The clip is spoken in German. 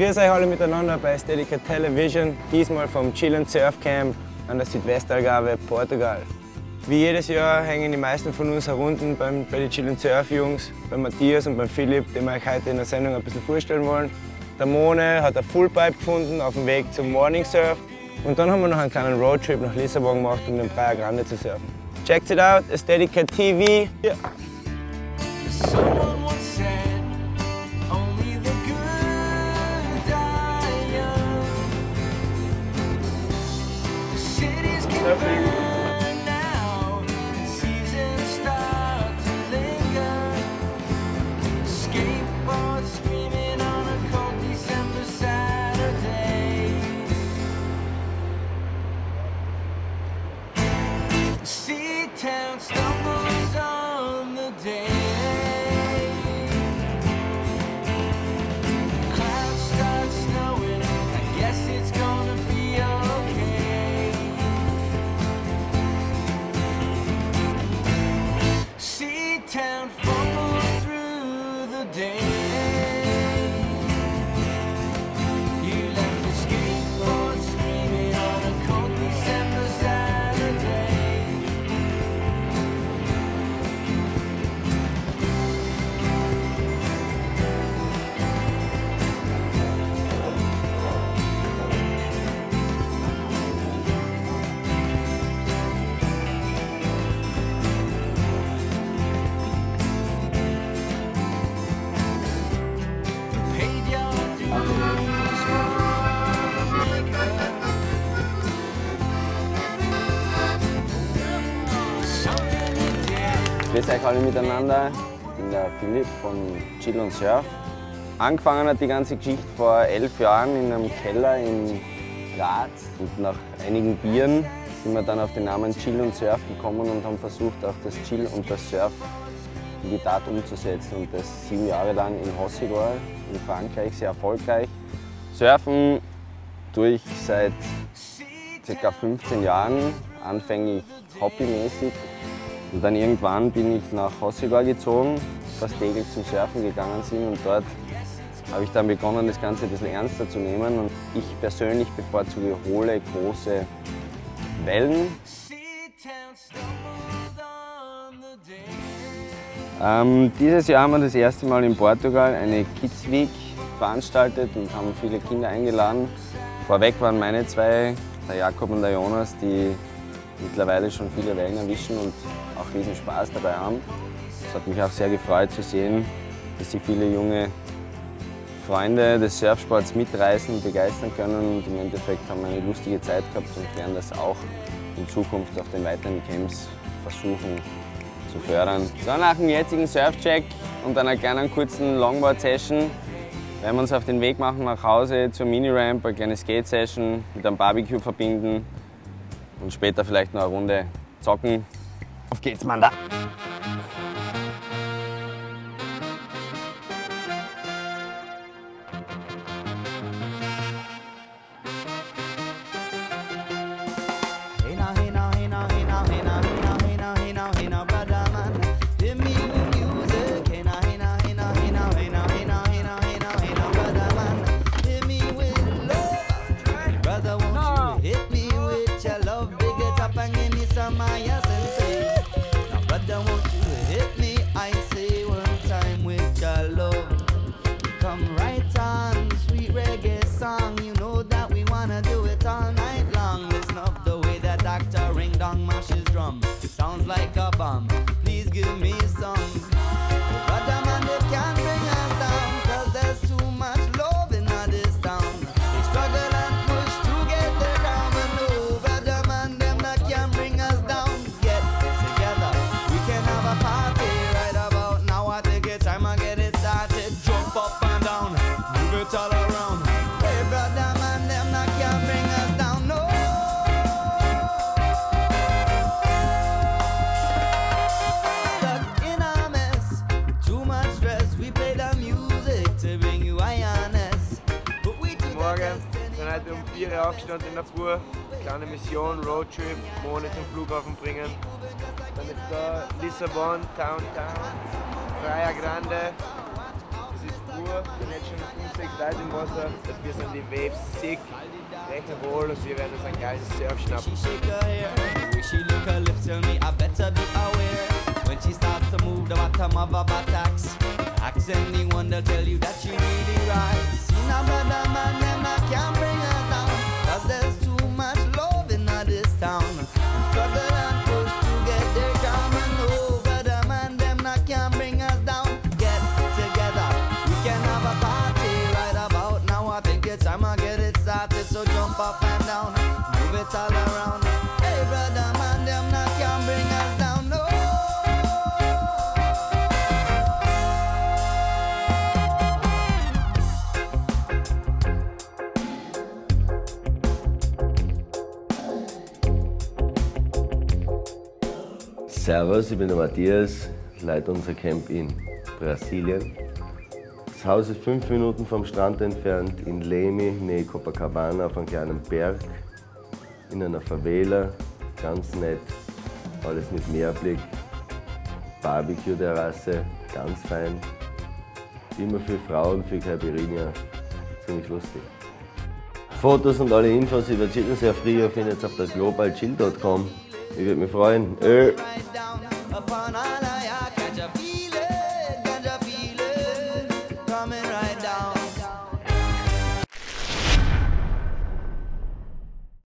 Grüß euch alle miteinander bei Stedica Television, diesmal vom Chill and Surf Camp an der Südwestalgarve, Portugal. Wie jedes Jahr hängen die meisten von uns herunten bei den Chill and Surf Jungs, bei Matthias und beim Philipp, die wir euch heute in der Sendung ein bisschen vorstellen wollen. Der Mone hat eine Fullpipe gefunden auf dem Weg zum Morning Surf und dann haben wir noch einen kleinen Roadtrip nach Lissabon gemacht, um den Praia Grande zu surfen. Check it out, Aesthetica TV. Yeah. Grüß euch alle miteinander. Ich bin der Philipp von Chill und Surf. Angefangen hat die ganze Geschichte vor elf Jahren in einem Keller in Graz. Und nach einigen Bieren sind wir dann auf den Namen Chill und Surf gekommen und haben versucht, auch das Chill und das Surf in die Tat umzusetzen. Und das sieben Jahre lang in Hossegor in Frankreich sehr erfolgreich. Surfen tue ich seit ca. 15 Jahren, anfänglich hobbymäßig. Und dann irgendwann bin ich nach Hossegor gezogen, fast täglich zum Surfen gegangen sind und dort habe ich dann begonnen, das Ganze ein bisschen ernster zu nehmen. Und ich persönlich bevorzuge hohle, große Wellen. Ähm, dieses Jahr haben wir das erste Mal in Portugal eine Kids Week veranstaltet und haben viele Kinder eingeladen. Vorweg waren meine zwei, der Jakob und der Jonas, die mittlerweile schon viele Wellen erwischen und auch riesen Spaß dabei haben. Es hat mich auch sehr gefreut zu sehen, dass sie viele junge Freunde des Surfsports mitreißen und begeistern können. Und im Endeffekt haben wir eine lustige Zeit gehabt und werden das auch in Zukunft auf den weiteren Camps versuchen zu fördern. So, nach dem jetzigen Surfcheck und einer kleinen kurzen Longboard-Session werden wir uns auf den Weg machen nach Hause zur Mini-Ramp, eine kleine Skate-Session mit einem Barbecue verbinden und später vielleicht noch eine Runde zocken. Auf geht's, Mann, da! wieder aufgestanden in der Früh, kleine Mission, Roadtrip, Mone zum Flughafen bringen. Dann ist da Lissabon, Downtown, Praia Grande. Das ist pur, da sind jetzt schon 5, 6 Leute im Wasser. Dafür sind die Waves sick. Rechne wohl und wir werden uns ein geiles Surf schnappen. Accent, anyone, they'll tell you that you really right. Servus, ich bin der Matthias, leite unser Camp in Brasilien. Das Haus ist fünf Minuten vom Strand entfernt in Leme, nähe Copacabana, auf einem kleinen Berg, in einer Favela, ganz nett, alles mit Meerblick, Barbecue-Terrasse, ganz fein, immer für Frauen, für Caipirinha, ziemlich lustig. Fotos und alle Infos über Chillen sehr früher findet ihr auf der globalchill.com. Ich würde mich freuen. Ö.